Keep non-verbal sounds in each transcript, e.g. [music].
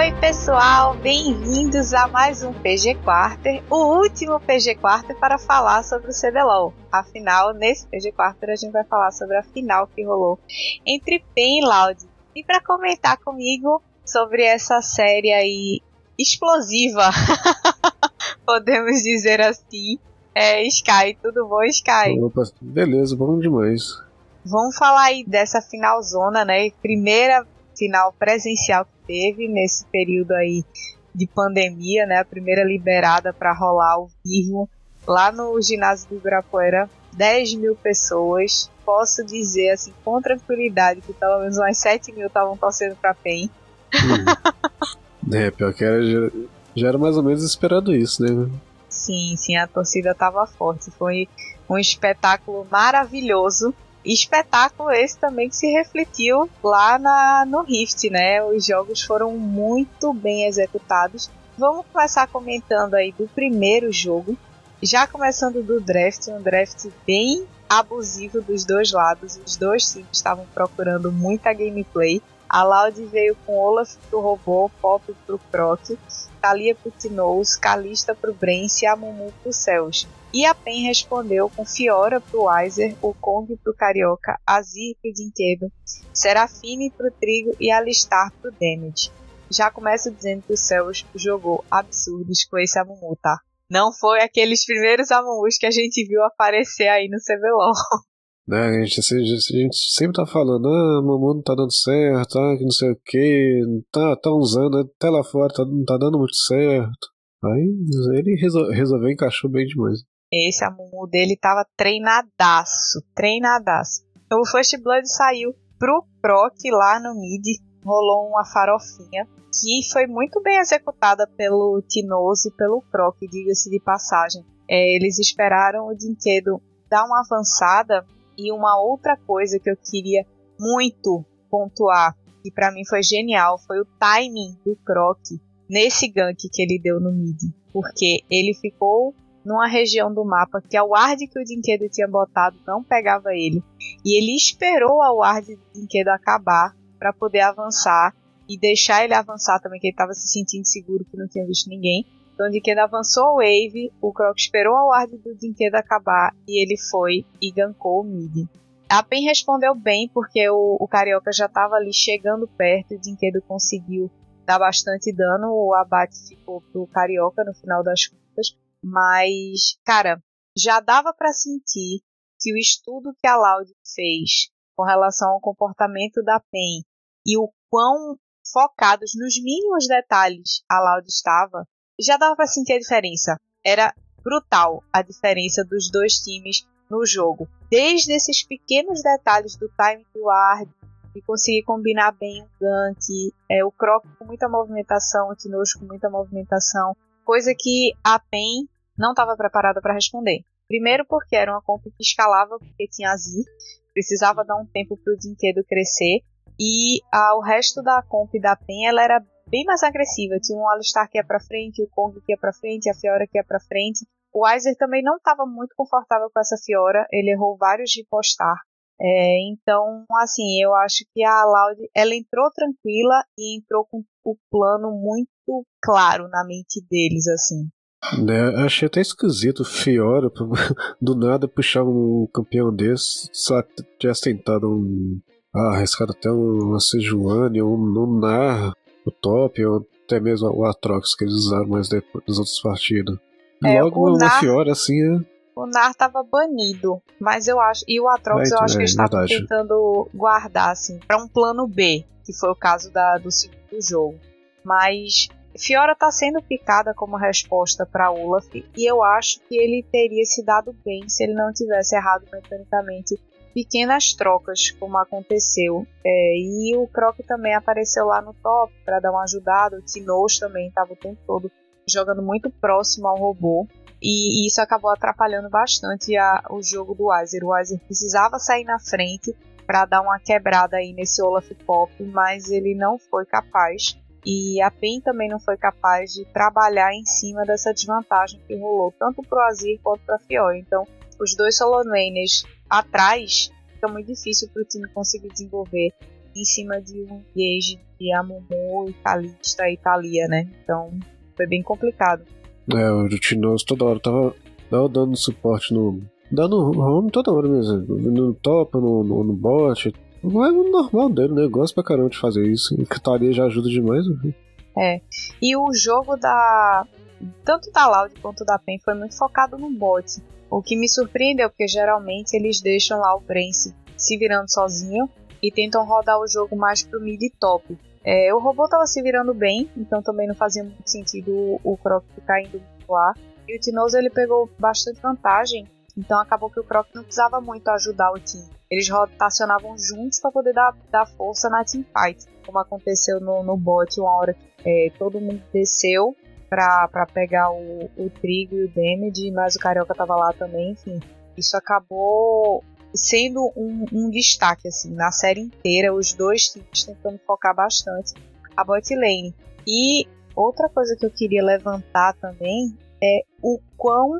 Oi, pessoal, bem-vindos a mais um PG Quarter, o último PG Quarter para falar sobre o CBLOL. Afinal, nesse PG Quarter a gente vai falar sobre a final que rolou entre PEN e Loud. E para comentar comigo sobre essa série aí explosiva, [laughs] podemos dizer assim, é Sky. Tudo bom, Sky? Opa, beleza, bom demais. Vamos falar aí dessa finalzona, né? Primeira final presencial que teve nesse período aí de pandemia, né? A primeira liberada para rolar ao vivo lá no ginásio do Ibirapuera, 10 mil pessoas. Posso dizer assim com tranquilidade que pelo menos umas 7 mil estavam torcendo para PEN. Hum. é, pior que era, já, já era mais ou menos esperado isso, né? Sim, sim, a torcida estava forte. Foi um espetáculo maravilhoso espetáculo esse também que se refletiu lá na, no Rift, né? Os jogos foram muito bem executados. Vamos começar comentando aí do primeiro jogo. Já começando do draft, um draft bem abusivo dos dois lados. Os dois times estavam procurando muita gameplay. A Loud veio com Olaf pro robô, Pop pro Croc, Talia pro Tinoz, Kalista pro Brence e a Mumu pro Celso. E a PEN respondeu com Fiora pro Weiser, o Kong pro Carioca, Azir pro Dinquedo, Serafine pro Trigo e Alistar pro Damage. Já começo dizendo que o Celso jogou absurdos com esse Amumu, tá? Não foi aqueles primeiros Amumus que a gente viu aparecer aí no CBLOL. [laughs] Né, a, gente, a gente sempre tá falando, ah, Amumu não tá dando certo, ah, que não sei o que, tá, tá usando, até lá fora tá, não tá dando muito certo. Aí ele resol, resolveu encaixou bem demais. Esse Amumu dele tava treinadaço, treinadaço. Então, o First Blood saiu pro Proc lá no mid, rolou uma farofinha que foi muito bem executada pelo Tinoz e pelo Proc, diga-se de passagem. É, eles esperaram o Dinquedo dar uma avançada e uma outra coisa que eu queria muito pontuar, que para mim foi genial, foi o timing do Croc nesse gank que ele deu no mid, porque ele ficou numa região do mapa que a ward que o Dinquedo tinha botado não pegava ele. E ele esperou a ward do Dinquedo acabar para poder avançar e deixar ele avançar também, que ele estava se sentindo seguro que não tinha visto ninguém. Então o Dinquedo avançou a wave, o Croc esperou a ward do Dinquedo acabar e ele foi e gankou o mid. A PEN respondeu bem porque o, o Carioca já estava ali chegando perto e o Dinquedo conseguiu dar bastante dano. O abate ficou pro Carioca no final das contas. Mas, cara, já dava para sentir que o estudo que a Loud fez com relação ao comportamento da PEN e o quão focados nos mínimos detalhes a Loud estava, já dava para sentir a diferença. Era brutal a diferença dos dois times no jogo. Desde esses pequenos detalhes do time do ward, de conseguir combinar bem o gank, é, o Croc com muita movimentação, o Tinojo com muita movimentação, coisa que a PEN não estava preparada para responder. Primeiro porque era uma comp que escalava porque tinha Azir, precisava dar um tempo para o Dinquedo crescer, e ah, o resto da comp da PEN ela era bem mais agressiva. Tinha um Alistar que ia para frente, o Kong que ia para frente, a Fiora que ia para frente. O Weiser também não estava muito confortável com essa Fiora, ele errou vários de postar. É, então, assim, eu acho que a Loud ela entrou tranquila e entrou com o plano muito claro na mente deles, assim. Né, achei até esquisito Fiora [laughs] do nada puxar um campeão desse, só tivesse tentado um. Ah, arriscado até um Sejuani, um, um Nar, o top, ou até mesmo o Atrox que eles usaram mais depois das outras partidas. É, Logo uma Nar... Fiora assim é o Nar tava banido, mas eu acho. E o Atrox é, eu acho é, que eles estavam tentando guardar, assim, para um plano B, que foi o caso da, do segundo jogo. Mas Fiora tá sendo picada como resposta para Olaf, e eu acho que ele teria se dado bem se ele não tivesse errado mecanicamente pequenas trocas, como aconteceu. É, e o Croc também apareceu lá no top para dar uma ajudada. O Tinoz também estava o tempo todo jogando muito próximo ao robô. E, isso acabou atrapalhando bastante a, o jogo do Weiser. O Weiser precisava sair na frente para dar uma quebrada aí nesse Olaf Pop, mas ele não foi capaz. E a PEN também não foi capaz de trabalhar em cima dessa desvantagem que rolou, tanto para o Azir quanto para a Fiora. Então, os dois solo laners atrás, fica muito difícil para o time conseguir desenvolver em cima de um engage de Amumu, Italista e Italia, né? Então, foi bem complicado. É, o Tinoso toda hora tava, dando suporte no. dando home toda hora mesmo. No top, no, no, no bot. Não é normal dele, né? Gosta pra caramba de fazer isso. E Italia já ajuda demais. É. E o jogo da. Tanto da Loud quanto da PEN foi muito focado no bot. O que me surpreendeu, porque geralmente eles deixam lá o Brence se virando sozinho e tentam rodar o jogo mais pro mid top. É, o robô estava se virando bem, então também não fazia muito sentido o, Croc ficar indo lá. E o Tinoso ele pegou bastante vantagem, então acabou que o Croc não precisava muito ajudar o time. Eles rotacionavam juntos para poder dar, dar força na teamfight, como aconteceu no, no bot uma hora é, todo mundo desceu para pegar o, o trigo e o damage, mas o Carioca tava lá também, enfim. Isso acabou sendo um, um, destaque assim na série inteira, os dois times tentando focar bastante a bot lane. E outra coisa que eu queria levantar também é o quão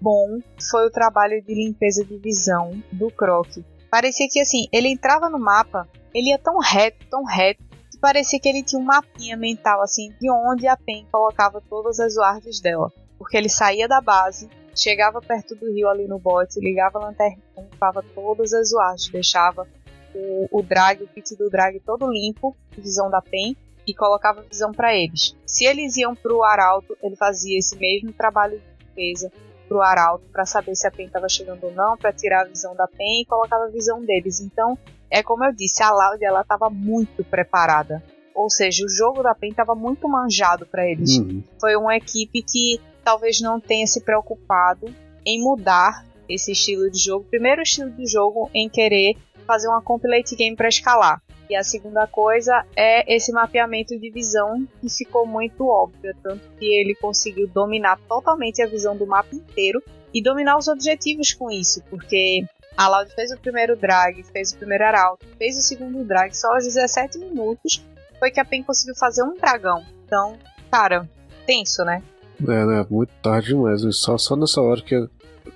bom foi o trabalho de limpeza de visão do Croc. Parecia que assim, ele entrava no mapa, ele ia tão reto, tão reto, parecia que ele tinha um mapinha mental assim de onde a PEN colocava todas as wards dela. Porque ele saía da base, chegava perto do rio ali no bote, ligava a lanterna, limpava todas as wards, deixava o, o drag, o kit do drag todo limpo, visão da PEN, e colocava visão para eles. Se eles iam pro arauto, ele fazia esse mesmo trabalho de defesa pro arauto para saber se a PEN estava chegando ou não, para tirar a visão da PEN e colocava a visão deles. Então, é como eu disse, a Loud ela estava muito preparada. Ou seja, o jogo da PEN estava muito manjado para eles. Uhum. Foi uma equipe que talvez não tenha se preocupado em mudar esse estilo de jogo. Primeiro estilo de jogo em querer fazer uma complete game para escalar. E a segunda coisa é esse mapeamento de visão que ficou muito óbvio, tanto que ele conseguiu dominar totalmente a visão do mapa inteiro e dominar os objetivos com isso, porque a Loud fez o primeiro drag, fez o primeiro arauto, fez o segundo drag só aos 17 minutos foi que a PEN conseguiu fazer um dragão. Então, cara, tenso, né? É, né? Muito tarde demais. Só, só nessa hora que.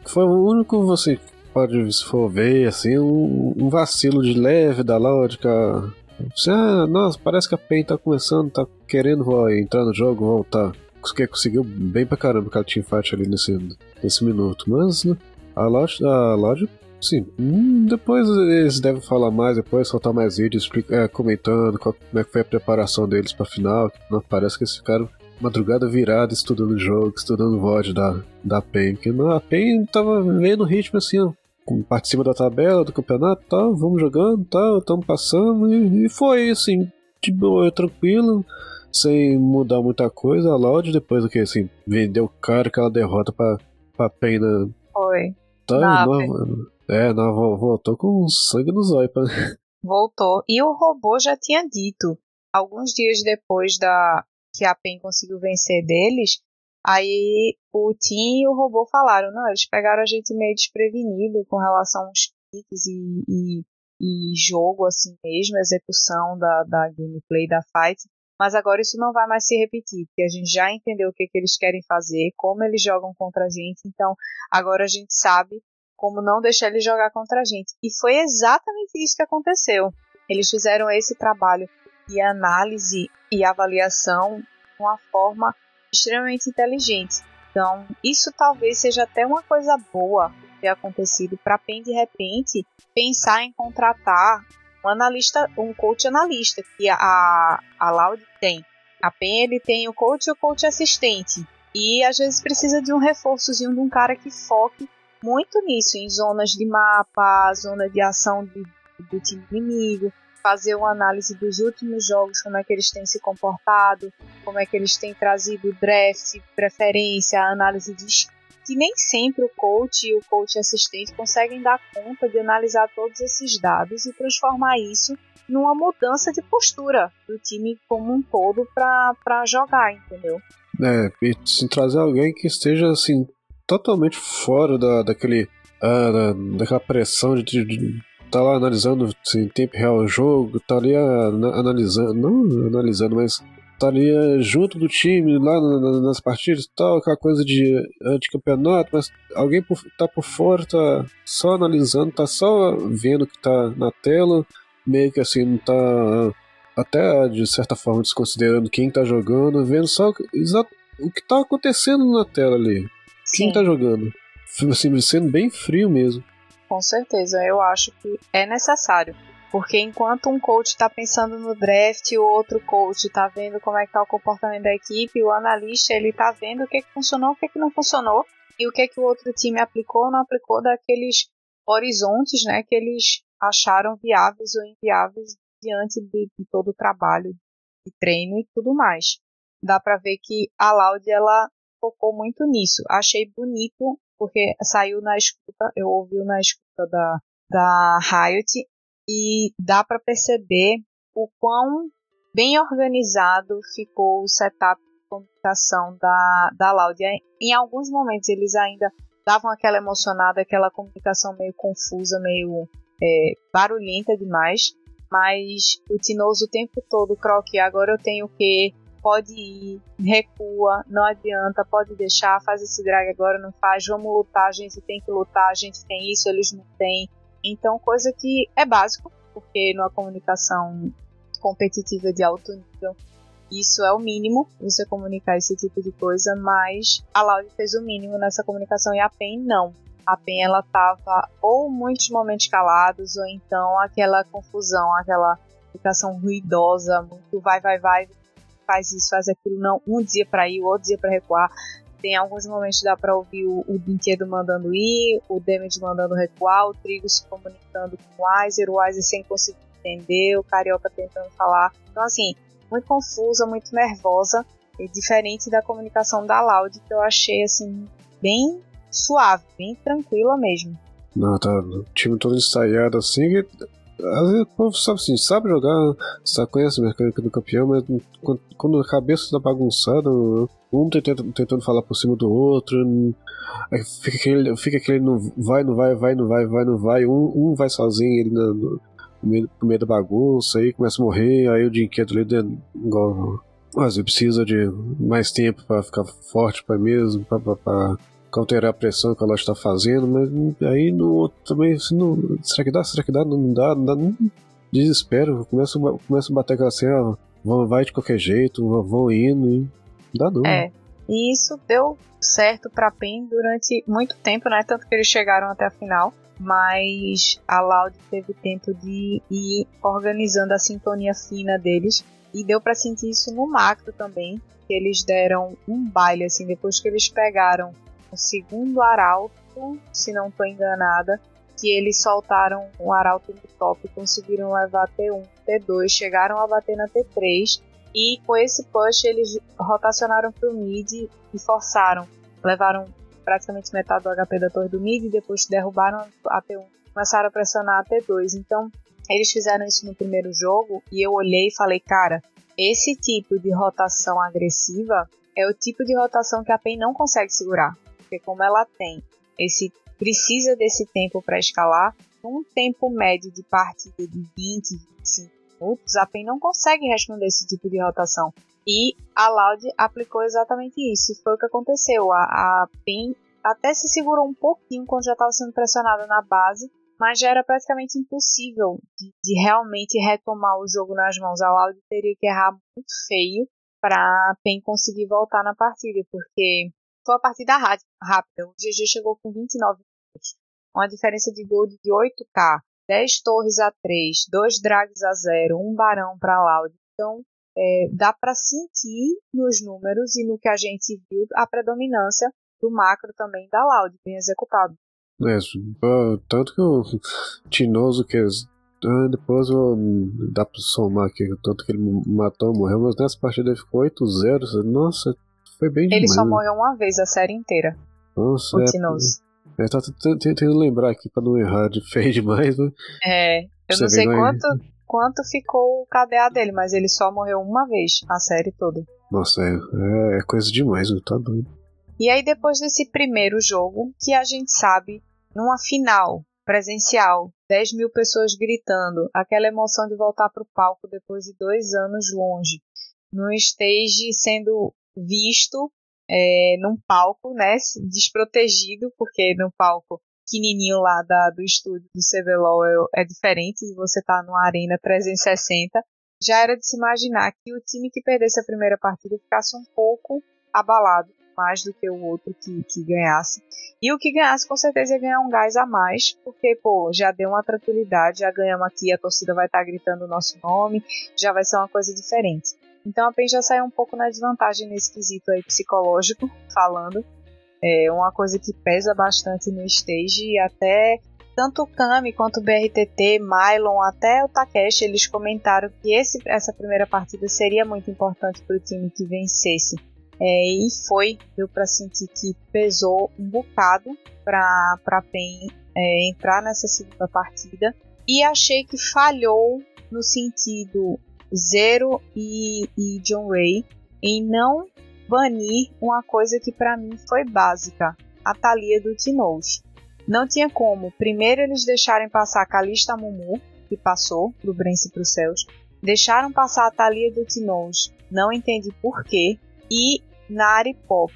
Foi o único, você pode, se for ver, assim, um, um vacilo de leve da lógica. Ah, nossa, parece que a PEN tá começando, tá querendo entrar no jogo, voltar. Que conseguiu bem pra caramba aquela teamfight ali nesse, nesse minuto. Mas né, a loja, a sim, hum, depois eles devem falar mais, depois soltar mais vídeos é, comentando qual, como é que foi a preparação deles pra final. Não, parece que eles ficaram madrugada virada estudando o jogo, estudando o VOD da, da PEN. Que a PEN tava vendo o ritmo assim, ó, participa da tabela do campeonato tal, vamos jogando tal, estamos passando e, e, foi assim, de boa, tranquilo, sem mudar muita coisa. A Loud depois do que assim, vendeu caro aquela derrota pra, pra PEN na. Foi. Tá, não, é, não, voltou com sangue nos olhos. [laughs] Voltou. E o robô já tinha dito, alguns dias depois da, que a PEN conseguiu vencer deles, aí o Tim e o robô falaram, não, eles pegaram a gente meio desprevenido com relação aos kits e, e, e, jogo assim mesmo, execução da, da gameplay da fight, mas agora isso não vai mais se repetir, porque a gente já entendeu o que, que eles querem fazer, como eles jogam contra a gente, então agora a gente sabe como não deixar eles jogar contra a gente. E foi exatamente isso que aconteceu. Eles fizeram esse trabalho de análise e avaliação de uma forma extremamente inteligente. Então, isso talvez seja até uma coisa boa ter acontecido para PEN de repente pensar em contratar um analista, um coach analista que a a Loud tem. A PEN ele tem o coach e o coach assistente. E às vezes precisa de um reforçozinho de um cara que foque muito nisso, em zonas de mapa, zona de ação de, do time inimigo, fazer uma análise dos últimos jogos, como é que eles têm se comportado, como é que eles têm trazido draft, preferência, análise de que nem sempre o coach e o coach assistente conseguem dar conta de analisar todos esses dados e transformar isso numa mudança de postura do time como um todo para jogar, entendeu? É, e se trazer alguém que esteja assim totalmente fora da, daquele ah, da, daquela pressão de, de tá lá analisando assim, em tempo real o jogo, tá ali analisando, não analisando, mas estaria junto do time lá nas partidas tal, aquela coisa de anticampeonato, mas alguém por, tá por fora, tá só analisando, tá só vendo o que tá na tela, meio que assim, não tá até de certa forma desconsiderando quem tá jogando, vendo só o que tá acontecendo na tela ali. Sim. Quem tá jogando. Assim, sendo bem frio mesmo. Com certeza, eu acho que é necessário porque enquanto um coach está pensando no draft, o outro coach está vendo como é que está o comportamento da equipe, o analista ele está vendo o que, que funcionou, o que, que não funcionou e o que, que o outro time aplicou ou não aplicou daqueles horizontes né, que eles acharam viáveis ou inviáveis diante de, de todo o trabalho de treino e tudo mais. Dá para ver que a Loud ela focou muito nisso. Achei bonito porque saiu na escuta, eu ouvi na escuta da, da Riot e dá para perceber o quão bem organizado ficou o setup de comunicação da, da Laudia. Em alguns momentos eles ainda davam aquela emocionada, aquela comunicação meio confusa, meio é, barulhenta demais, mas o Tinoso o tempo todo, Croque, agora eu tenho que pode ir, recua, não adianta, pode deixar, faz esse drag agora, não faz, vamos lutar, a gente tem que lutar, a gente tem isso, eles não têm. Então, coisa que é básico, porque numa comunicação competitiva de alto nível, isso é o mínimo, você comunicar esse tipo de coisa, mas a Loud fez o mínimo nessa comunicação e a PEN não. A PEN ela tava ou muitos momentos calados, ou então aquela confusão, aquela comunicação ruidosa, muito vai, vai, vai, faz isso, faz aquilo, não, um dia para ir, outro dia para recuar. Tem alguns momentos que dá para ouvir o, o Brinquedo mandando ir, o Damage mandando recuar, o Trigo se comunicando com o Weiser, o Weiser sem conseguir entender, o Carioca tentando falar. Então, assim, muito confusa, muito nervosa, e diferente da comunicação da Loud, que eu achei, assim, bem suave, bem tranquila mesmo. Não, tá, o time todo ensaiado assim, o povo sabe assim, sabe jogar, sabe, conhece a mecânica do campeão, mas quando, a cabeça tá bagunçada, um tentando, tentando falar por cima do outro, fica aquele, fica aquele não vai, não vai, vai, não vai, vai, não vai, um, um vai sozinho, ele no, no, meio, no meio da bagunça, aí começa a morrer, aí o Dinquedo ali, igual, às vezes precisa de mais tempo para ficar forte para mesmo, para counterar a pressão que ela está fazendo, mas aí no outro também, assim, não, será que dá? Será que dá? Não dá, não dá, desespero, começa, a bater aquela assim, vai de qualquer jeito, vão indo, e dá não. É, e isso deu certo para PEN durante muito tempo, né, tanto que eles chegaram até a final, mas a Loud teve tempo de ir organizando a sintonia fina deles, e deu para sentir isso no macro também, que eles deram um baile, assim, depois que eles pegaram o segundo arauto, se não estou enganada, que eles soltaram um arauto no top conseguiram levar T1, T2, chegaram a bater na T3 e com esse push eles rotacionaram para o mid e forçaram, levaram praticamente metade do HP da torre do mid depois derrubaram a T1, começaram a pressionar a T2. Então eles fizeram isso no primeiro jogo e eu olhei e falei, cara, esse tipo de rotação agressiva é o tipo de rotação que a PEN não consegue segurar porque como ela tem esse precisa desse tempo para escalar, um tempo médio de partida de 20, 25 minutos, a PEN não consegue responder esse tipo de rotação. E a Loud aplicou exatamente isso. E foi o que aconteceu. A, a PEN até se segurou um pouquinho quando já estava sendo pressionada na base, mas já era praticamente impossível de, de, realmente retomar o jogo nas mãos. A Loud teria que errar muito feio para a PEN conseguir voltar na partida, porque foi a partida rápida. O GG chegou com 29 minutos. Uma diferença de gol de 8k. 10 torres a 3, 2 drags a 0, 1 barão para Loud. Então, é, dá para sentir nos números e no que a gente viu a predominância do macro também da Loud, bem executado. É, tanto que o [laughs] Tinoso, que ah, depois eu, dá pra somar aqui, tanto que ele matou, morreu, mas nessa partida ele ficou 8-0. Nossa, foi bem Ele só morreu uma vez a série inteira. Nossa, o. É, tá tentando lembrar aqui pra não errar de feio demais, né? É, eu não sei quanto, quanto ficou o KDA dele, mas ele só morreu uma vez a série toda. Nossa, é, é, é coisa demais, tá doido. E aí depois desse primeiro jogo, que a gente sabe, numa final, presencial, 10 mil pessoas gritando, aquela emoção de voltar para o palco depois de dois anos longe, no stage sendo visto é, num palco, né, desprotegido, porque no palco pequenininho lá da, do estúdio do CBLOL é, é diferente de você estar tá numa arena 360. Já era de se imaginar que o time que perdesse a primeira partida ficasse um pouco abalado, mais do que o outro que, que ganhasse. E o que ganhasse com certeza ia ganhar um gás a mais, porque, pô, já deu uma tranquilidade, já ganhamos aqui, a torcida vai estar tá gritando o nosso nome, já vai ser uma coisa diferente. Então a PEN já saiu um pouco na desvantagem nesse quesito aí psicológico, falando. É uma coisa que pesa bastante no stage e até tanto o Kami quanto o BRTT, Mylon, até o Takeshi, eles comentaram que esse, essa primeira partida seria muito importante para o time que vencesse. É, e foi, deu para sentir que pesou um bocado para a PEN é, entrar nessa segunda partida. E achei que falhou no sentido Zero e, e John Ray em não banir uma coisa que para mim foi básica, a Thalia do Tinoz. Não tinha como, primeiro eles deixarem passar a Kalista Mumu, que passou do Brence para os céus, deixaram passar a Thalia do Tinoz, não entendi porquê, e Nari Pop.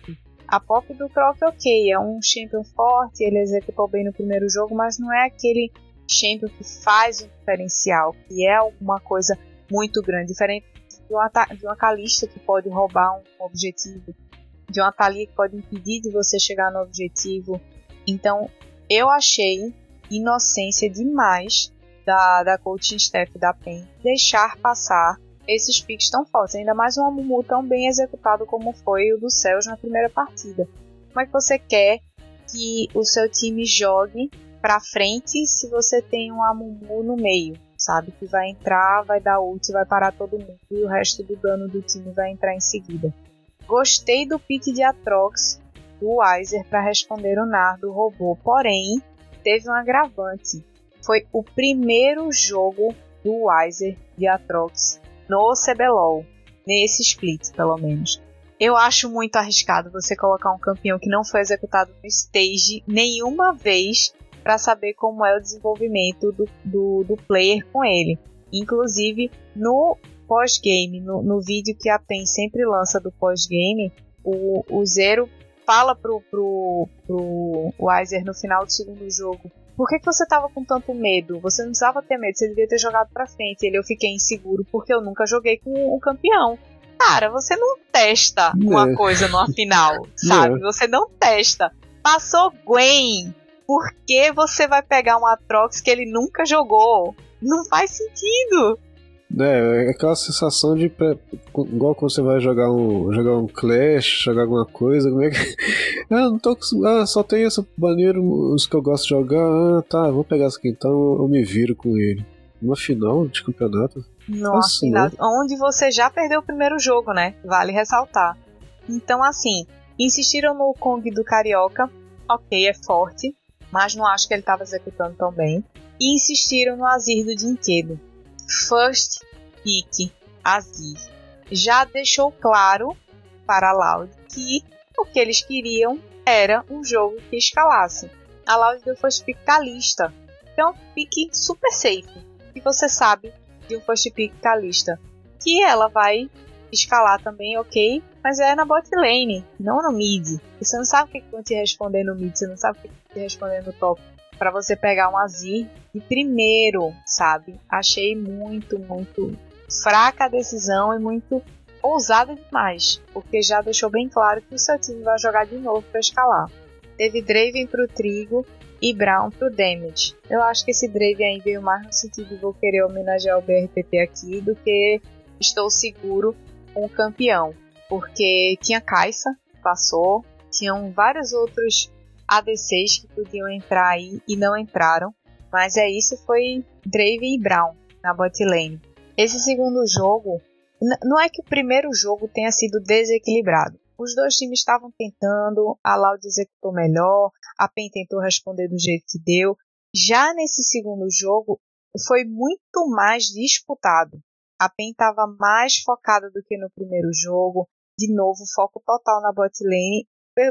A Pop do Croc, ok, é um champion forte, ele executou bem no primeiro jogo, mas não é aquele champion que faz um diferencial, que é alguma coisa muito grande, diferente de uma, de uma Kalista que pode roubar um objetivo, de uma Thalia que pode impedir de você chegar no objetivo. Então, eu achei inocência demais da, da coaching staff da PEN deixar passar esses picks tão fortes, ainda mais um Amumu tão bem executado como foi o do Céus na primeira partida. Como é que você quer que o seu time jogue para frente se você tem um Amumu no meio? Sabe? Que vai entrar, vai dar ult, vai parar todo mundo e o resto do dano do time vai entrar em seguida. Gostei do pick de Atrox do Weiser para responder o Nar do robô, porém teve um agravante. Foi o primeiro jogo do Weiser de Atrox no CBLOL, nesse split pelo menos. Eu acho muito arriscado você colocar um campeão que não foi executado no stage nenhuma vez para saber como é o desenvolvimento do, do, do player com ele. Inclusive, no pós-game, no, no, vídeo que a PEN sempre lança do pós-game, o, o Zero fala pro, pro, pro Weiser no final do segundo jogo por que, que você tava com tanto medo? Você não precisava ter medo, você devia ter jogado pra frente. Ele, eu fiquei inseguro porque eu nunca joguei com o campeão. Cara, você não testa uma coisa numa final, [laughs] sabe? Você não testa. Passou Gwen, por que você vai pegar um Atrox que ele nunca jogou? Não faz sentido. É, é aquela sensação de. Igual quando você vai jogar um, jogar um Clash, jogar alguma coisa, como é que. [laughs] ah, não tô Ah, só tem essa maneira, os que eu gosto de jogar. Ah, tá, vou pegar essa aqui então, eu me viro com ele. Uma final de campeonato. Nossa, final, onde você já perdeu o primeiro jogo, né? Vale ressaltar. Então, assim, insistiram no Kong do Carioca. Ok, é forte mas não acho que ele estava executando tão bem. E insistiram no Azir do Dinquedo. First pick Azir. Já deixou claro para a Loud que o que eles queriam era um jogo que escalasse. A Loud deu first pick Kalista, que é um pick super safe. E você sabe de um first pick Kalista que ela vai escalar também, ok, mas é na bot lane, não no mid. Você não sabe o que vão te responder no mid, você não sabe o que te responder no top. Para você pegar um Azir de primeiro, sabe? Achei muito, muito fraca a decisão e muito ousada demais, porque já deixou bem claro que o seu time vai jogar de novo para escalar. Teve Draven pro Trigo e Brown pro Damage. Eu acho que esse Draven aí veio mais no sentido de vou querer homenagear o BRTT aqui do que estou seguro com o campeão, porque tinha Caixa, passou, tinham vários outros ADCs que podiam entrar aí e não entraram, mas é isso, foi Draven e Brown na bot lane. Esse segundo jogo, não é que o primeiro jogo tenha sido desequilibrado. Os dois times estavam tentando, a Loud executou melhor, a PEN tentou responder do jeito que deu. Já nesse segundo jogo, foi muito mais disputado. A PEN estava mais focada do que no primeiro jogo. De novo, foco total na bot lane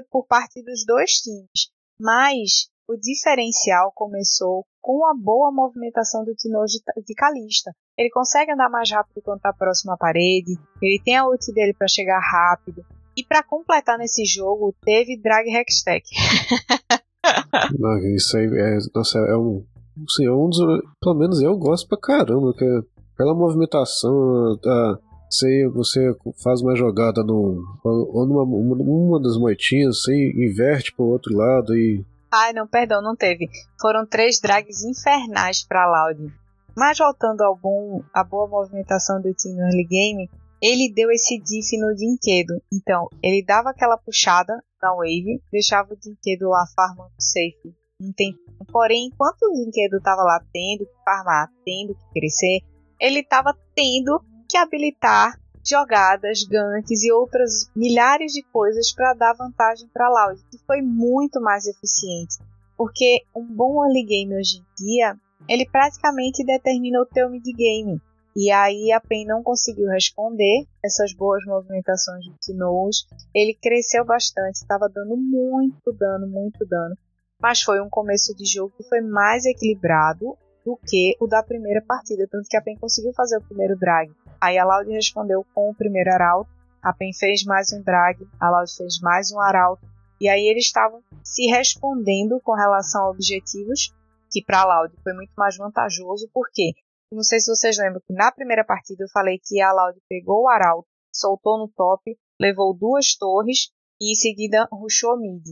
por parte dos dois times. Mas o diferencial começou com a boa movimentação do Tinojo de Calista. Ele consegue andar mais rápido quando está próximo à parede, ele tem a ult dele para chegar rápido. E para completar nesse jogo, teve Drag Hextech. [laughs] isso aí é, nossa, é um, assim, é um dos, pelo menos eu gosto pra caramba, que é pela movimentação, tá, sei, você faz uma jogada no, ou numa uma das moitinhas, você inverte pro outro lado e Ai, não, perdão, não teve. Foram três drags infernais para Loud. Mas voltando ao bom, a boa movimentação do time early game, ele deu esse diff no Dinquedo. Então, ele dava aquela puxada na wave, deixava o Dinquedo lá farmando safe um tempinho. Porém, enquanto o Dinquedo estava lá tendo que farmar, tendo que crescer, ele estava tendo que habilitar jogadas, ganks e outras milhares de coisas para dar vantagem para Loud, que foi muito mais eficiente. Porque um bom early game hoje em dia, ele praticamente determina o teu mid game. E aí a PEN não conseguiu responder essas boas movimentações do Tinoz. Ele cresceu bastante, estava dando muito dano, muito dano. Mas foi um começo de jogo que foi mais equilibrado do que o da primeira partida, tanto que a PEN conseguiu fazer o primeiro drag. Aí a Loud respondeu com o primeiro arauto, a PEN fez mais um drag, a Loud fez mais um arauto, e aí eles estavam se respondendo com relação a objetivos, que para a Loud foi muito mais vantajoso, porque não sei se vocês lembram que na primeira partida eu falei que a Loud pegou o arauto, soltou no top, levou duas torres e em seguida rushou mid.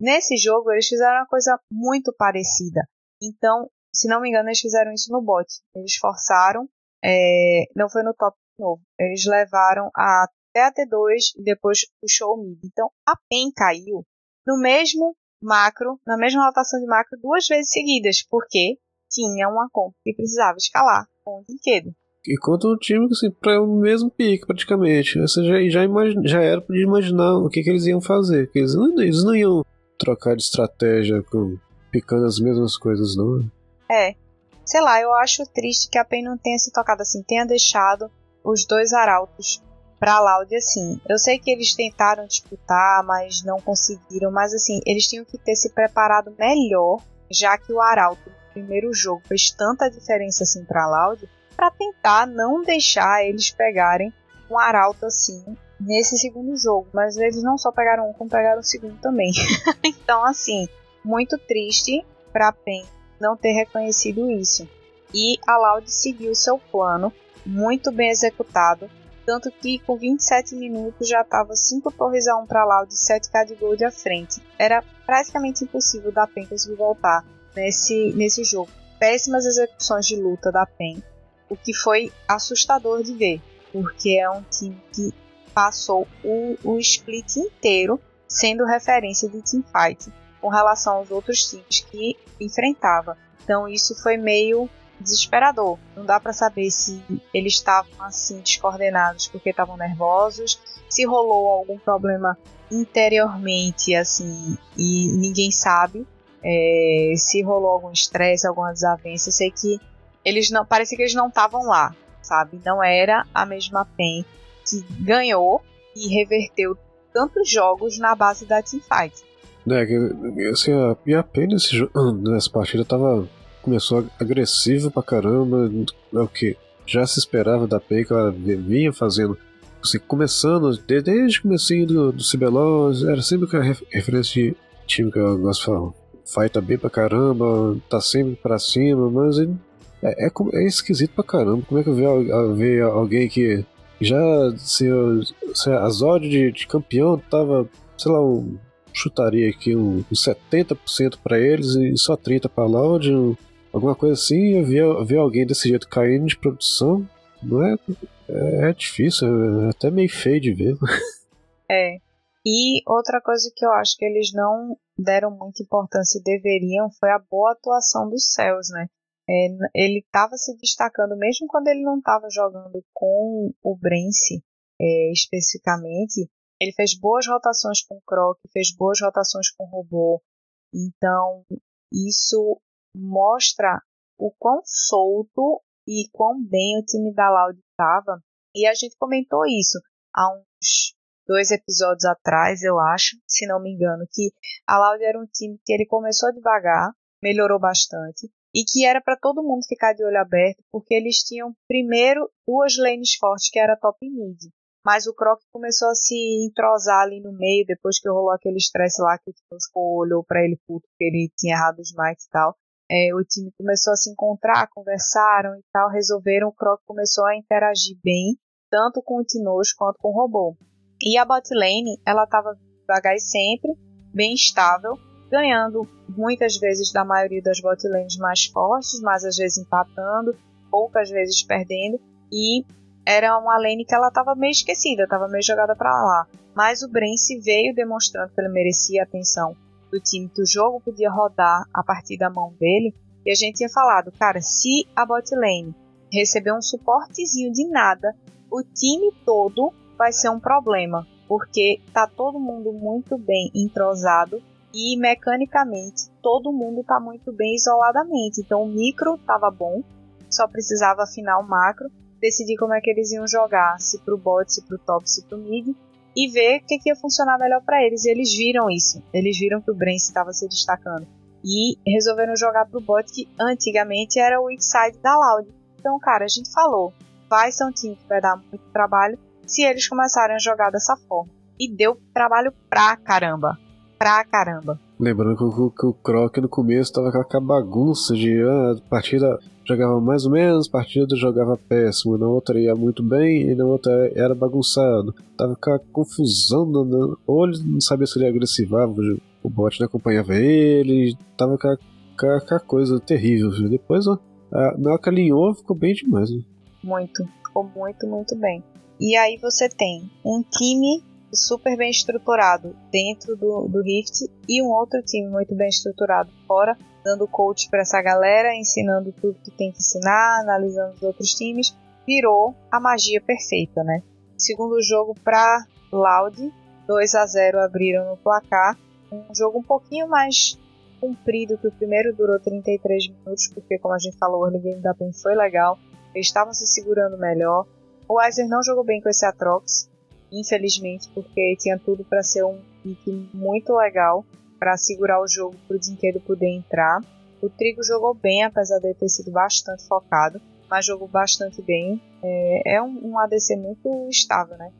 Nesse jogo eles fizeram uma coisa muito parecida. Então se não me engano, eles fizeram isso no bot. Eles forçaram, é, não foi no top de novo. Eles levaram a, até a T2 e depois puxou o mid. Então a PEN caiu no mesmo macro, na mesma rotação de macro duas vezes seguidas, porque tinha uma conta que precisava escalar com o brinquedo. E contra um time assim, para o mesmo pique, praticamente. Você já, já, imagina, já era para imaginar o que, que, eles iam fazer. Eles não, eles não iam trocar de estratégia com picando as mesmas coisas, não. É. Sei lá, eu acho triste que a PEN não tenha se tocado assim, tenha deixado os dois arautos pra Loud assim. Eu sei que eles tentaram disputar, mas não conseguiram. Mas assim, eles tinham que ter se preparado melhor, já que o arauto no primeiro jogo fez tanta diferença assim pra Loud, para tentar não deixar eles pegarem um arauto assim nesse segundo jogo. Mas eles não só pegaram um, como pegaram o segundo também. [laughs] então, assim, muito triste pra PEN não ter reconhecido isso. E a Loud seguiu seu plano, muito bem executado, tanto que com 27 minutos já estava 5 torres a 1 para a Loud e 7k de gold à frente. Era praticamente impossível da PEN conseguir voltar nesse, nesse jogo. Péssimas execuções de luta da PEN, o que foi assustador de ver, porque é um time que passou o, o split inteiro sendo referência de teamfight com relação aos outros times que enfrentava. Então isso foi meio desesperador. Não dá para saber se eles estavam assim descoordenados porque estavam nervosos, se rolou algum problema interiormente assim e ninguém sabe. É, se rolou algum estresse, alguma desavença, eu sei que eles não, parecia que eles não estavam lá, sabe? Não era a mesma PEN que ganhou e reverteu tantos jogos na base da teamfight. Né, assim, a, e a Penny nesse, nessa partida tava. começou agressiva pra caramba. É o que já se esperava da Penny, que ela vinha fazendo. Assim, começando, desde, o comecinho do, do CBLOL, era sempre a referência de time que eu gosto de falar. Fighta bem pra caramba, tá sempre pra cima, mas é, é, é, esquisito pra caramba. Como é que eu vejo, ver alguém que já, se, se as odds de, de campeão tava, sei lá, um chutaria aqui um, um 70% para eles e só 30% para Loud, um, alguma coisa assim. Eu vi, vi alguém desse jeito caindo de produção, não é? É, é difícil, é até meio feio de ver. [laughs] É. E outra coisa que eu acho que eles não deram muita importância e deveriam foi a boa atuação dos céus, né? É, ele estava se destacando, mesmo quando ele não estava jogando com o Brence é, especificamente, ele fez boas rotações com o Croc, fez boas rotações com o robô. Então, isso mostra o quão solto e quão bem o time da Loud estava. E a gente comentou isso há uns dois episódios atrás, eu acho, se não me engano, que a Loud era um time que ele começou devagar, melhorou bastante, e que era para todo mundo ficar de olho aberto, porque eles tinham primeiro duas lanes fortes que era top e mid. Mas o Croc começou a se entrosar ali no meio, depois que rolou aquele estresse lá que o Tosco olhou para ele puto, porque ele tinha errado os mites e tal. É, o time começou a se encontrar, conversaram e tal, resolveram, o Croc começou a interagir bem, tanto com o Tinoz quanto com o robô. E a bot lane, ela tava devagar e sempre, bem estável, ganhando muitas vezes da maioria das bot lanes mais fortes, mas às vezes empatando, poucas vezes perdendo, e era uma lane que ela estava meio esquecida, estava meio jogada para lá. Mas o Brence veio demonstrando que ele merecia a atenção do time, que o jogo podia rodar a partir da mão dele. E a gente tinha falado, cara, se a bot lane receber um suportezinho de nada, o time todo vai ser um problema, porque tá todo mundo muito bem entrosado e mecanicamente todo mundo tá muito bem isoladamente. Então o micro tava bom, só precisava afinar o macro decidir como é que eles iam jogar, se pro bot, se pro top, se pro mid, e ver o que, que ia funcionar melhor para eles. E eles viram isso. Eles viram que o Brence estava se destacando. E resolveram jogar pro bot que antigamente era o weak side da Loud. Então, cara, a gente falou, vai ser um time que vai dar muito trabalho se eles começarem a jogar dessa forma. E deu trabalho pra caramba. Pra caramba. Lembrando que o, que o Croc no começo tava com aquela bagunça de ah, partida jogava mais ou menos, partida jogava péssimo, na outra ia muito bem e na outra era bagunçado. Tava com a confusão, ou ele não sabia se ele agressivava, o bot não acompanhava ele, tava com a, com coisa terrível. Viu? Depois, ó, a, na hora que alinhou, ficou bem demais. Viu? Muito, ficou muito, muito bem. E aí você tem um time super bem estruturado dentro do, do Rift e um outro time muito bem estruturado fora, dando coach para essa galera, ensinando tudo que tem que ensinar, analisando os outros times, virou a magia perfeita, né? Segundo jogo para Loud, 2 a 0 abriram no placar, um jogo um pouquinho mais comprido que o primeiro, durou 33 minutos, porque como a gente falou, o early game da PEN foi legal, eles estavam se segurando melhor. O Weiser não jogou bem com esse Atrox, infelizmente, porque tinha tudo para ser um pick muito legal para segurar o jogo para o Dinquedo poder entrar. O Trigo jogou bem, apesar de ter sido bastante focado, mas jogou bastante bem. É, é um, um, ADC muito estável, né?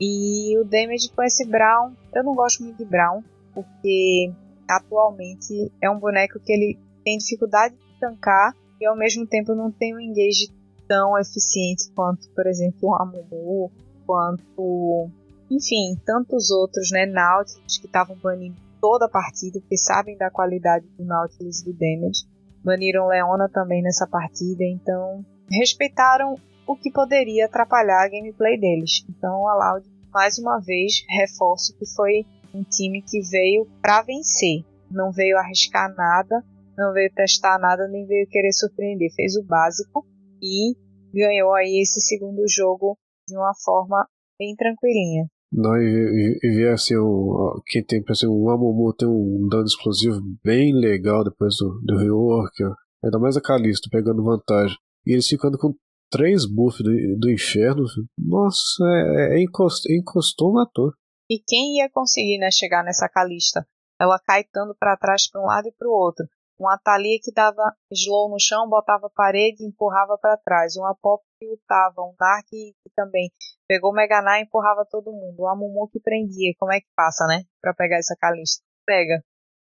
E o damage com esse Brown, eu não gosto muito de Brown, porque atualmente é um boneco que ele tem dificuldade de tancar e ao mesmo tempo não tem um engage tão eficiente quanto, por exemplo, o Amumu quanto, enfim, tantos outros, né, Nautilus que estavam banindo toda a partida, porque sabem da qualidade do Nautilus e do damage. Baniram Leona também nessa partida, então respeitaram o que poderia atrapalhar a gameplay deles. Então a Loud, mais uma vez, reforço que foi um time que veio para vencer, não veio arriscar nada, não veio testar nada, nem veio querer surpreender. Fez o básico e ganhou aí esse segundo jogo de uma forma bem tranquilinha. E ver assim, o, quem tem, exemplo, o Amumu tem um dano explosivo bem legal depois do, do rework, ainda mais a Calisto pegando vantagem. E eles ficando com três buffs do, do inferno, nossa, é, é encost, encostou, matou. E quem ia conseguir né, chegar nessa Calista? Ela caetando para trás para um lado e para o outro. Uma Thalia que dava slow no chão, botava parede e empurrava para trás. Uma Pop que lutava. Um Dark que também pegou o Mega Knight e empurrava todo mundo. O Amumu que prendia. Como é que passa, né? Para pegar essa Calista. Pega.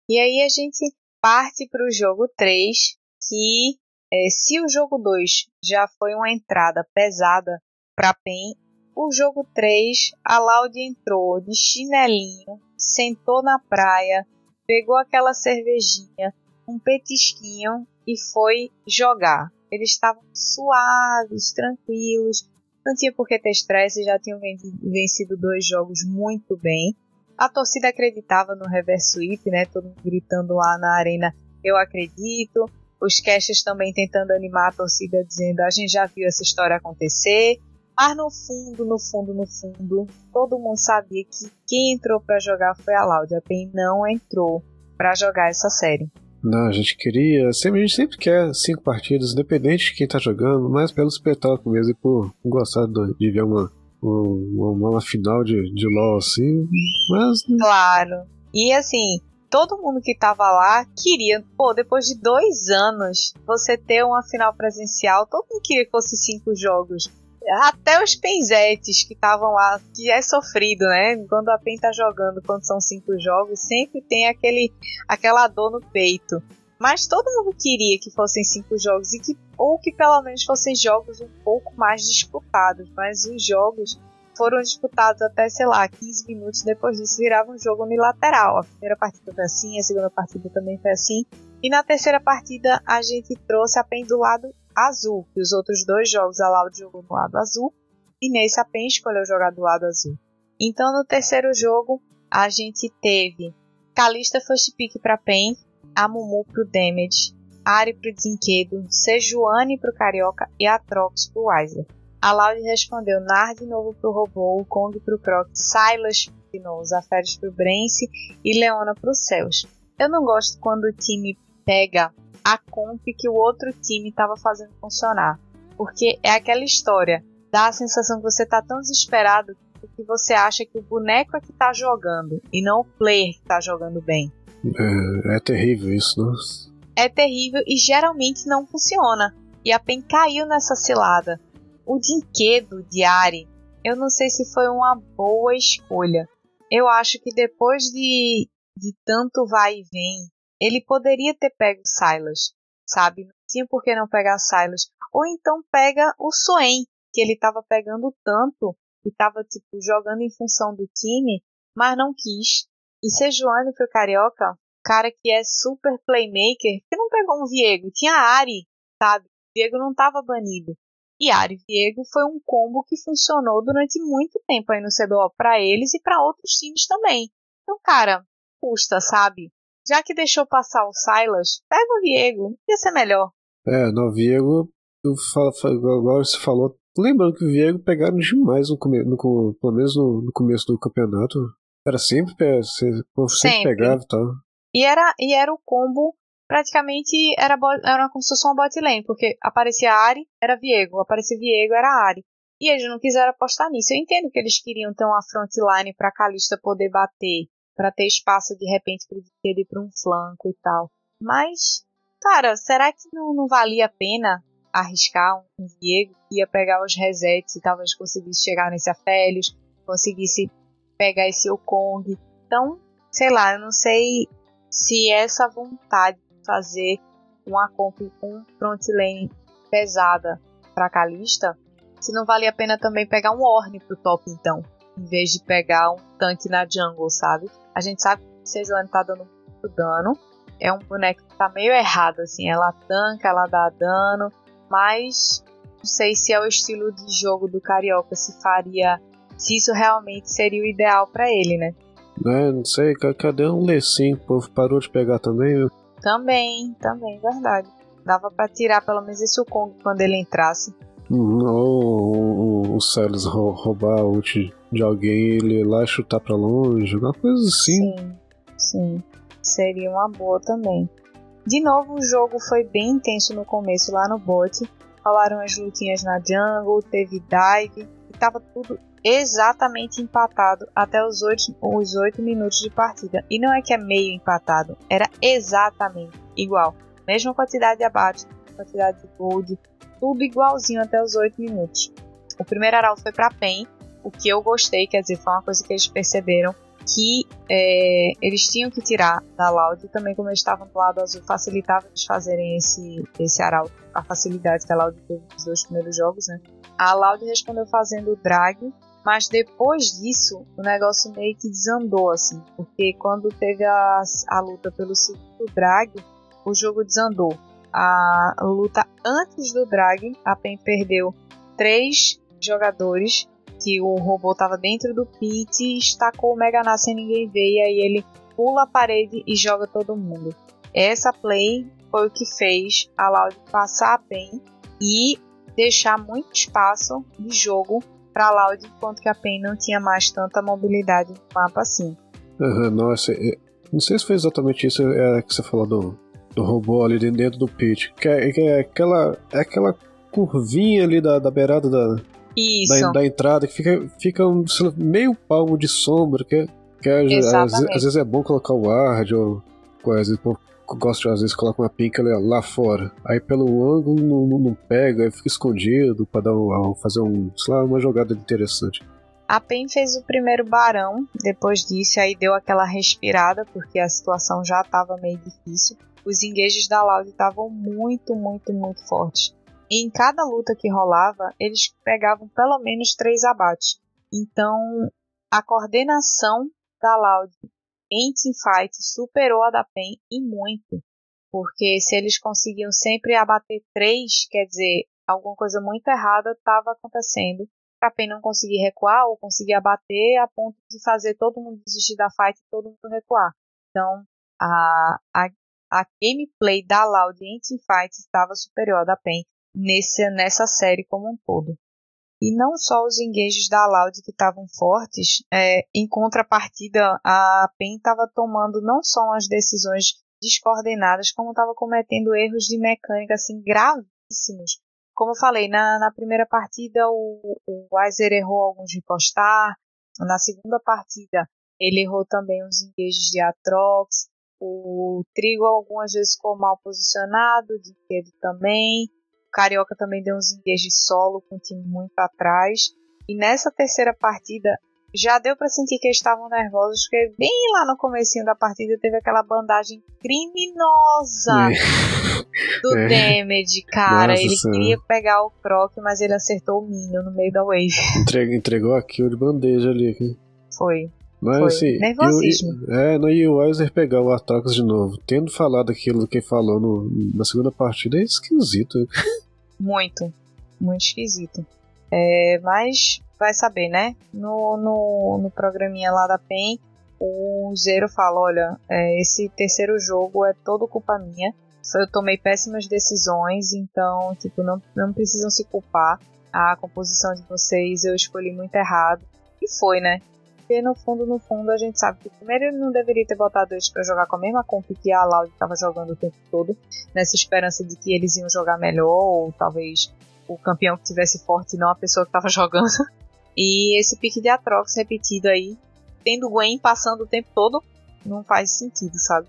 E aí a gente parte para o jogo 3, que é, se o jogo 2 já foi uma entrada pesada para PEN, o jogo 3 a Loud entrou de chinelinho, sentou na praia, pegou aquela cervejinha, um petisquinho e foi jogar. Eles estavam suaves, tranquilos, não tinha por que ter estresse, já tinham vencido dois jogos muito bem. A torcida acreditava no reverse sweep, né? Todo mundo gritando lá na arena, eu acredito. Os casters também tentando animar a torcida, dizendo a gente já viu essa história acontecer. Mas no fundo, no fundo, no fundo, todo mundo sabia que quem entrou para jogar foi a Loud. A não entrou para jogar essa série. Não, a gente queria. Sempre, a gente sempre quer cinco partidas, independente de quem tá jogando, mas pelo espetáculo mesmo e por gostar de ver uma, uma, uma final de, de LOL assim. Mas. Claro. E assim, todo mundo que tava lá queria, pô, depois de dois anos, você ter uma final presencial, todo mundo queria que fosse cinco jogos. Até os penzetes que estavam lá, que é sofrido, né? Quando a PEN tá jogando, quando são cinco jogos, sempre tem aquele, aquela dor no peito. Mas todo mundo queria que fossem cinco jogos e que ou que pelo menos fossem jogos um pouco mais disputados. Mas os jogos foram disputados até, sei lá, 15 minutos depois disso virava um jogo unilateral. A primeira partida foi assim, a segunda partida também foi assim. E na terceira partida a gente trouxe a PEN do lado azul, que os outros dois jogos a Loud jogou no lado azul, e nesse a PEN escolheu jogar do lado azul. Então no terceiro jogo a gente teve Kalista First Pick para PEN, a Mumu pro Damage, Ari pro Desinquedo, Sejuani pro Carioca e Atrox pro Weiser. A Loud respondeu Nar de novo pro Robô, o Kong pro Croc, Silas de novo, Zaferes pro Brence e Leona pro Céus. Eu não gosto quando o time pega a comp que o outro time estava fazendo funcionar. Porque é aquela história, dá a sensação que você tá tão desesperado que você acha que o boneco é que tá jogando e não o player que tá jogando bem. É, é terrível isso, né? É terrível e geralmente não funciona. E a PEN caiu nessa cilada. O Dinquedo de Ari, eu não sei se foi uma boa escolha. Eu acho que depois de, de tanto vai e vem, ele poderia ter pego Silas, sabe? Não tinha por que não pegar Silas. Ou então pega o Swain, que ele estava pegando tanto e estava tipo jogando em função do time, mas não quis. E Sejuani pro Carioca, cara que é super playmaker, que não pegou um Viego, tinha Ari, sabe? O Viego não estava banido. E Ari Viego foi um combo que funcionou durante muito tempo aí no CBO para eles e para outros times também. Então, cara, custa, sabe? Já que deixou passar o Silas, pega o Viego, ia ser melhor. É, no Viego, falo, agora você falou. Lembrando que o Viego pegaram demais no no, pelo menos no, no, começo do campeonato. Era sempre, sempre, sempre pegava e tal. E era, e era o combo praticamente era, era como se fosse uma bot lane, porque aparecia Ari, era Viego, aparecia Viego, era Ari. E eles não quiseram apostar nisso. Eu entendo que eles queriam ter uma frontline pra Kalista poder bater, para ter espaço de repente pro ele ir pra um flanco e tal. Mas, cara, será que não, não valia a pena arriscar um, um Viego que ia pegar os resets e talvez conseguisse chegar nesse Afélios, conseguisse pegar esse Okong? Então, sei lá, eu não sei se essa vontade fazer uma comp com front lane pesada para Kalista, se não vale a pena também pegar um Orne pro top então, em vez de pegar um tanque na jungle, sabe? A gente sabe que Sejuani tá dando muito dano, é um boneco que tá meio errado assim, ela tanca, ela dá dano, mas não sei se é o estilo de jogo do Carioca, se faria, se isso realmente seria o ideal para ele, né? É, não sei, cadê um Lecim? O povo parou de pegar também, também, também, verdade. Dava para tirar pelo menos esse Kong quando ele entrasse. Uhum, ou o Celos roubar a ult de alguém ele ir lá chutar pra longe, alguma coisa assim. Sim, sim. Seria uma boa também. De novo, o jogo foi bem intenso no começo lá no bot. Falaram as lutinhas na jungle, teve dive, e tava tudo exatamente empatado até os 8, os 8 minutos de partida. E não é que é meio empatado, era exatamente igual. Mesma quantidade de abate, quantidade de gold, tudo igualzinho até os 8 minutos. O primeiro arauto foi para PEN, o que eu gostei, quer dizer, foi uma coisa que eles perceberam que é, eles tinham que tirar da Loud e também como eles estavam do lado azul facilitava eles fazerem esse, esse arauto, a facilidade que a Loud teve nos dois primeiros jogos, né? A Loud respondeu fazendo o drag mas depois disso, o negócio meio que desandou, assim. Porque quando teve a, a luta pelo segundo drag, o jogo desandou. A luta antes do drag, a PEN perdeu três jogadores. Que o robô estava dentro do pit e estacou o Mega Na sem ninguém ver. E aí ele pula a parede e joga todo mundo. Essa play foi o que fez a Loud passar a PEN e deixar muito espaço de jogo para Loud, enquanto que a PEN não tinha mais tanta mobilidade no mapa assim. Uhum, nossa, não sei se foi exatamente isso é, que você falou do, do robô ali dentro do pit. Que é, que é aquela, é aquela curvinha ali da, da beirada da, da, da, entrada que fica, fica um, meio palmo de sombra, que é, Que às, às, às, vezes é bom colocar o Ward ou coisa, gosto de às vezes colocar uma pinca lá fora. Aí pelo ângulo não, não pega, aí fica escondido para dar um, fazer um, sei lá, uma jogada interessante. A PEN fez o primeiro barão, depois disso aí deu aquela respirada, porque a situação já estava meio difícil. Os engages da Loud estavam muito, muito, muito fortes. Em cada luta que rolava, eles pegavam pelo menos três abates. Então, a coordenação da Loud em teamfight superou a da PEN e muito. Porque se eles conseguiam sempre abater três, quer dizer, alguma coisa muito errada estava acontecendo a PEN não conseguir recuar ou conseguir abater a ponto de fazer todo mundo desistir da fight e todo mundo recuar. Então, a, a, a gameplay da Loud em teamfight estava superior à da PEN nesse, nessa série como um todo. E não só os engages da Loud que estavam fortes, é, em contrapartida, a PEN estava tomando não só umas decisões descoordenadas, como estava cometendo erros de mecânica assim gravíssimos. Como eu falei, na, na primeira partida o, o Weiser errou alguns de postar, na segunda partida ele errou também os engages de Atrox, o Trigo algumas vezes ficou mal posicionado, de ele também. Carioca também deu uns engages solo com o time muito atrás. E nessa terceira partida já deu para sentir que eles estavam nervosos, porque bem lá no comecinho da partida teve aquela bandagem criminosa é. do [laughs] é. Damage, cara. Nossa ele senhora. queria pegar o Croc, mas ele acertou o Minion no meio da wave. Entregou, entregou a kill de bandeja ali. Foi. Mas Foi. assim, Nervosismo. E, é, no, e o Weiser pegar o Atrox de novo, tendo falado aquilo que falou no, na segunda partida, é esquisito. [laughs] Muito, muito esquisito. É, mas vai saber, né? No, no, no programinha lá da PEN, o Zero fala: olha, é, esse terceiro jogo é todo culpa minha. Eu tomei péssimas decisões, então, tipo, não, não precisam se culpar. A composição de vocês eu escolhi muito errado. E foi, né? Porque no fundo, no fundo, a gente sabe que primeiro ele não deveria ter botado eles para jogar com a mesma comp que a Loud estava jogando o tempo todo, nessa esperança de que eles iam jogar melhor, ou talvez o campeão que tivesse forte não a pessoa que estava [laughs] jogando. E esse pique de Atrox repetido aí, tendo Gwen passando o tempo todo, não faz sentido, sabe?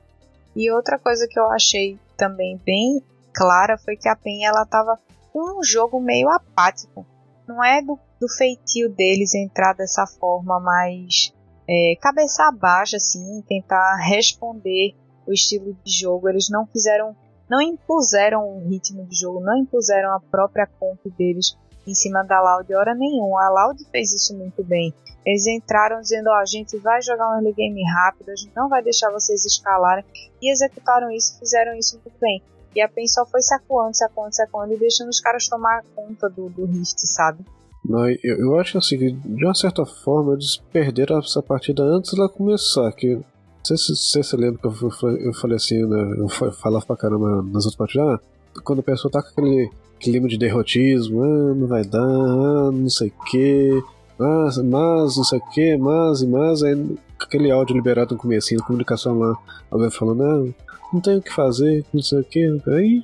E outra coisa que eu achei também bem clara foi que a Pen ela tava com um jogo meio apático. Não é do, do feitio deles entrar dessa forma mais é, cabeça baixa, assim, tentar responder o estilo de jogo. Eles não fizeram, não impuseram o ritmo de jogo, não impuseram a própria comp deles em cima da Loud hora nenhuma. A Loud fez isso muito bem. Eles entraram dizendo: Ó, oh, a gente vai jogar um early game rápido, a gente não vai deixar vocês escalarem. E executaram isso, fizeram isso muito bem. E a PEN só foi se acuando, se acuando, se acuando e deixando os caras tomar conta do, do Rift, sabe? Não, eu, eu acho assim, que de uma certa forma eles perderam essa partida antes dela começar. Que, sei se você lembra que eu, eu falei assim, né, eu falava pra caramba nas outras partidas, ah, quando a pessoa tá com aquele clima de derrotismo, ah, não vai dar, ah, não sei o que, mas, mas, não sei o que, mas e mas, aí aquele áudio liberado no começo, na comunicação lá, alguém falando, ah, não tem o que fazer, não sei o que, aí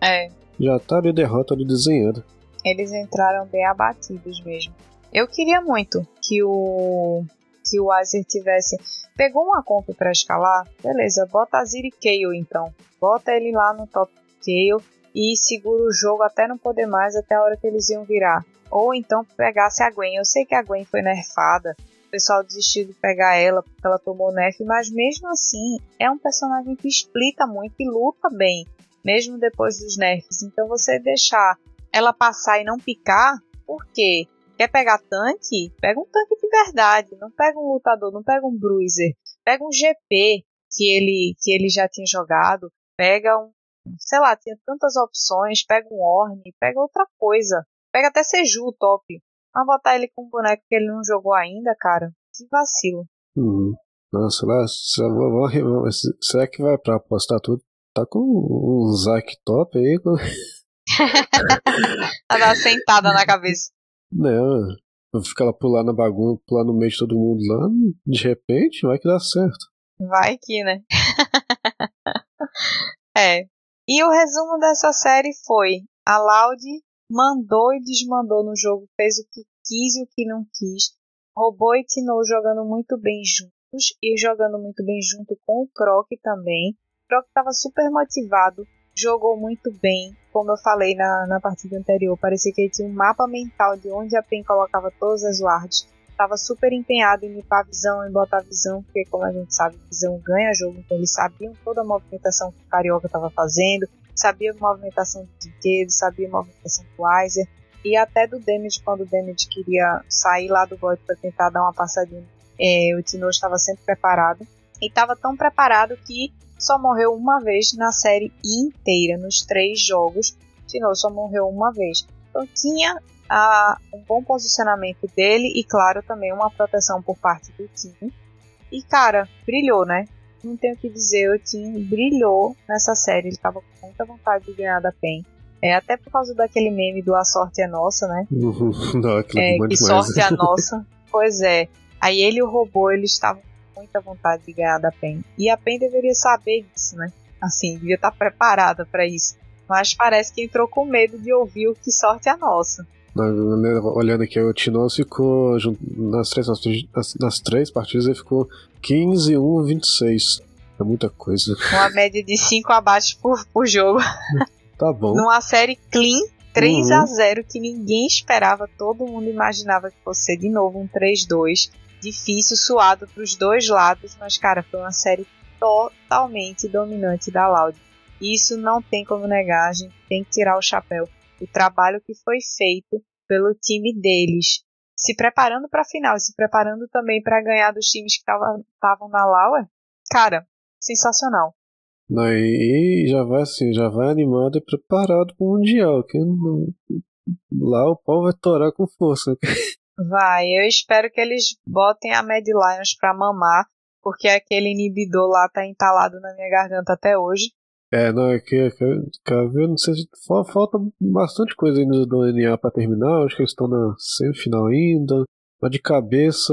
é. já tá ali derrota ali desenhada. Eles entraram bem abatidos mesmo. Eu queria muito que o que o Azer tivesse pegou uma comp para escalar, beleza, bota Azir e Kayle então. Bota ele lá no top Kayle e segura o jogo até não poder mais, até a hora que eles iam virar. Ou então pegasse a Gwen. Eu sei que a Gwen foi nerfada, o pessoal desistiu de pegar ela porque ela tomou nerf, mas mesmo assim é um personagem que explica muito e luta bem, mesmo depois dos nerfs. Então você deixar ela passar e não picar, por quê? Quer pegar tanque? Pega um tanque de verdade, não pega um lutador, não pega um bruiser, pega um GP que ele que ele já tinha jogado, pega um sei lá, tinha tantas opções, pega um Orne, pega outra coisa. Pega até Seju top. Mas botar ele com um boneco que ele não jogou ainda, cara, que vacilo. Uhum. Nossa, lá, será que vai pra apostar tudo? Tá com um Zack top aí? [laughs] [laughs] Com... Ela sentada na cabeça. Não, ficar lá pular na bagunça, pular no meio de todo mundo lá, de repente vai que dá certo. Vai que, né? [laughs] é, e o resumo dessa série foi: a Loud mandou e desmandou no jogo, fez o que quis e o que não quis. Robô e Tino jogando muito bem juntos e jogando muito bem junto com o Croc também. O Croc estava super motivado, jogou muito bem. Como eu falei na, na partida anterior, parecia que ele tinha um mapa mental de onde a PEN colocava todas as wards. Estava super empenhado em limpar a visão, em botar a visão, porque como a gente sabe, visão ganha jogo, então eles sabiam toda a movimentação que o Carioca estava fazendo, sabia a movimentação do Dinquedo, sabia a movimentação do Weiser, e até do Damage, quando o Damage queria sair lá do bot para tentar dar uma passadinha. É, o Tino estava sempre preparado. E estava tão preparado que só morreu uma vez na série inteira, nos três jogos. Tino só morreu uma vez. Então tinha a, um bom posicionamento dele e, claro, também uma proteção por parte do time. E, cara, brilhou, né? Não tenho o que dizer, o time brilhou nessa série. Ele estava com muita vontade de ganhar da PEN. É, até por causa daquele meme do A Sorte é Nossa, né? Uhum. [laughs] Não, é, que sorte é a nossa. pois é. Aí ele e o robô, eles estavam com muita vontade de ganhar da PEN. E a PEN deveria saber disso, né? Assim, devia estar preparada para isso. Mas parece que entrou com medo de ouvir o que sorte é a nossa. Olhando aqui, o Tinoz ficou nas três, nas, nas três partidas ele ficou 15, 1, 26. É muita coisa. Uma média de 5 abaixo por, por jogo. [laughs] Tá bom. Numa série clean, 3 uhum. a 0 que ninguém esperava, todo mundo imaginava que fosse ser de novo um 3-2. Difícil, suado para os dois lados, mas cara, foi uma série totalmente dominante da Loud. Isso não tem como negar, a gente tem que tirar o chapéu. O trabalho que foi feito pelo time deles, se preparando para a final, se preparando também para ganhar dos times que estavam na Lauer, cara, sensacional. E já vai assim, já vai animado e preparado para o Mundial. Que não... Lá o pau vai torar com força. [laughs] Vai, eu espero que eles botem a Mad Lions pra mamar, porque aquele inibidor lá tá entalado na minha garganta até hoje. É, não, é que, cara, eu não sei se falta bastante coisa ainda do NA pra terminar, acho que eles estão na semifinal ainda, mas de cabeça,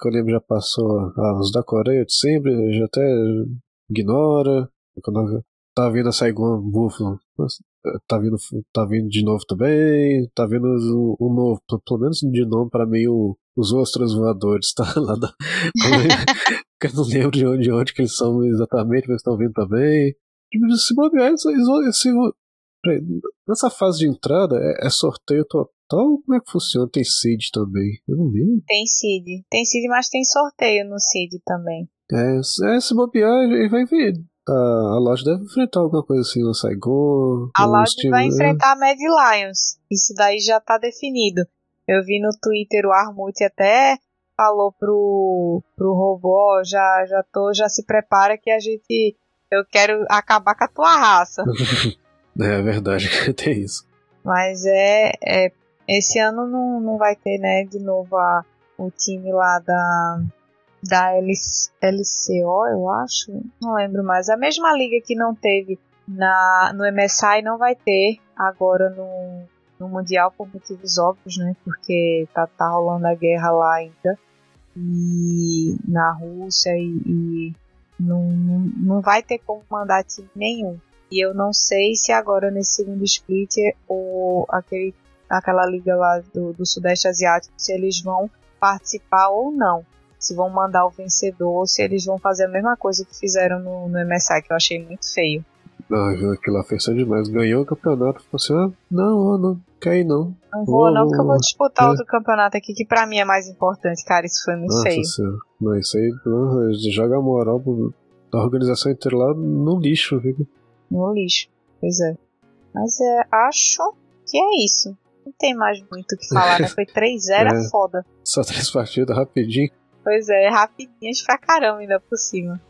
que eu lembro já passou ah, os da Coreia de sempre, já até ignora. Quando tá vindo a Saigon Buffalo, tá vindo, tá vindo de novo também, tá vindo o, o novo, pelo menos de nome para mim o, os ostros voadores, [laughs] tá lá da, [laughs] [laughs] eu não lembro de onde, de onde que eles são exatamente, mas estão vindo também. Tipo, se bobear, se, nessa fase de entrada é, é, sorteio total? Como é que funciona? Tem seed também? Eu não lembro. Tem seed. Tem seed, mas tem sorteio no seed também. É, é se bobear, vai ver a, loja deve enfrentar alguma coisa assim no Saigon. A loja vai enfrentar a Mad Lions. Isso daí já tá definido. Eu vi no Twitter o Armut até falou pro, pro robô, já, já tô, já se prepara que a gente. Eu quero acabar com a tua raça. [laughs] é verdade, [laughs] tem isso. Mas é, é. Esse ano não, não vai ter, né, de novo a, o time lá da da LCO, eu acho, não lembro mais. A mesma liga que não teve na, no MSI não vai ter agora no, no Mundial por motivos óbvios, né? Porque tá, tá rolando a guerra lá ainda e na Rússia e, e não, não vai ter como mandar time nenhum. E eu não sei se agora nesse segundo split ou aquele, aquela liga lá do, do Sudeste Asiático, se eles vão participar ou não se vão mandar o vencedor se eles vão fazer a mesma coisa que fizeram no, no MSI, que eu achei muito feio. Ah, aquilo lá fez demais. Ganhou o campeonato, falou assim: ah, não, não, ir não. Não vou, não, porque eu vou disputar é. outro campeonato aqui que pra mim é mais importante, cara. Isso foi muito Nossa feio. Senhora. Não, isso aí não, joga a moral da organização inteira lá no lixo, viu? No lixo, pois é. Mas é, acho que é isso. Não tem mais muito o que falar, né? Foi [laughs] 3-0, é, é foda. Só três partidas, rapidinho. Pois é, rapidinhas pra caramba ainda por cima.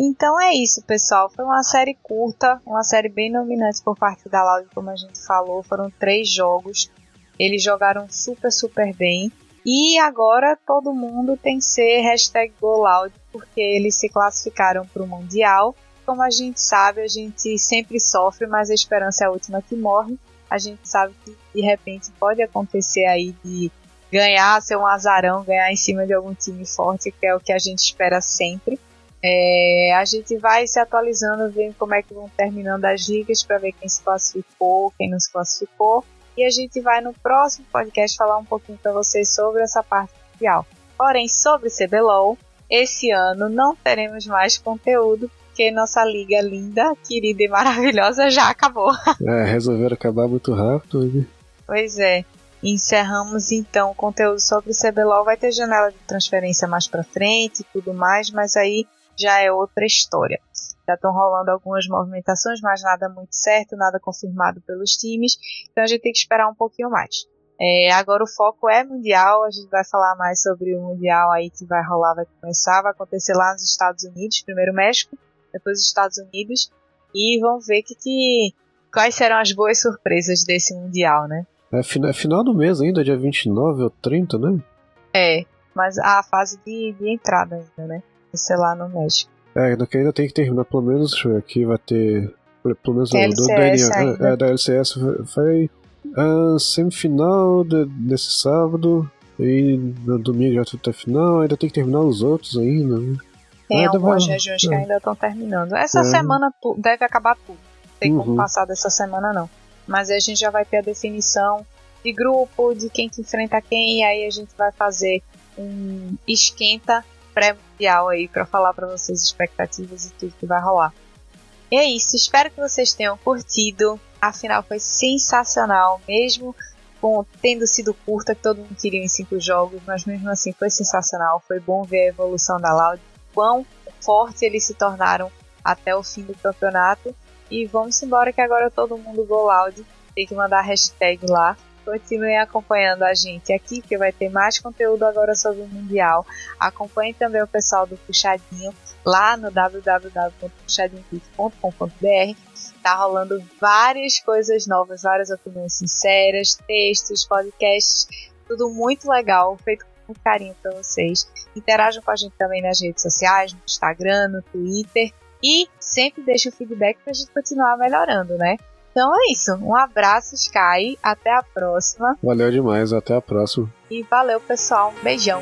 Então é isso, pessoal. Foi uma série curta, uma série bem dominante por parte da Loud, como a gente falou. Foram três jogos. Eles jogaram super, super bem. E agora todo mundo tem que ser hashtag GoLoud, porque eles se classificaram para o Mundial. Como a gente sabe, a gente sempre sofre, mas a esperança é a última que morre. A gente sabe que de repente pode acontecer aí de ganhar, ser um azarão, ganhar em cima de algum time forte, que é o que a gente espera sempre. É, a gente vai se atualizando, vendo como é que vão terminando as ligas para ver quem se classificou, quem não se classificou. E a gente vai no próximo podcast falar um pouquinho para vocês sobre essa parte Mundial. Porém, sobre CBLOL, esse ano não teremos mais conteúdo, porque nossa liga linda, querida e maravilhosa já acabou. [laughs] É, resolveram acabar muito rápido. Né? Pois é. Encerramos então o conteúdo sobre o CBLOL. Vai ter janela de transferência mais para frente e tudo mais, mas aí já é outra história. Já estão rolando algumas movimentações, mas nada muito certo, nada confirmado pelos times. Então a gente tem que esperar um pouquinho mais. É, agora o foco é mundial, a gente vai falar mais sobre o mundial aí que vai rolar, vai começar, vai acontecer lá nos Estados Unidos, primeiro México, depois os Estados Unidos, e vamos ver que, que quais serão as boas surpresas desse mundial, né? É, é final do mês ainda, dia 29 ou 30, né? É, mas a fase de, de entrada ainda, né? Sei lá no México. É, ainda, ainda tem que terminar, pelo menos, deixa eu ver aqui, vai ter. Pelo menos do, do DNA, é, da LCS vai, a semifinal de, desse sábado. E no domingo já até final, ainda tem que terminar os outros ainda. Né? Tem ah, algumas vai... regiões é. que ainda estão terminando. Essa é. semana deve acabar tudo. Não tem uhum. como passar dessa semana não. Mas aí a gente já vai ter a definição de grupo, de quem que enfrenta quem, e aí a gente vai fazer um esquenta pré-mundial aí para falar para vocês expectativas e tudo que vai rolar. E é isso, espero que vocês tenham curtido. Afinal, foi sensacional, mesmo com tendo sido curta, que todo mundo queria em cinco jogos, mas mesmo assim foi sensacional. Foi bom ver a evolução da Loud, quão forte eles se tornaram até o fim do campeonato. E vamos embora que agora todo mundo Go Loud. Tem que mandar a hashtag lá Continuem acompanhando a gente aqui, que vai ter mais conteúdo agora sobre o Mundial. Acompanhe também o pessoal do Puxadinho lá no www.puxadinho.com.br. Tá rolando várias coisas novas, várias opiniões sinceras, textos, podcasts, tudo muito legal, feito com carinho para vocês. Interajam com a gente também nas redes sociais, no Instagram, no Twitter. E sempre deixe o feedback para a gente continuar melhorando, né? Então é isso. Um abraço, Sky. Até a próxima. Valeu demais. Até a próxima. E valeu, pessoal. Um beijão.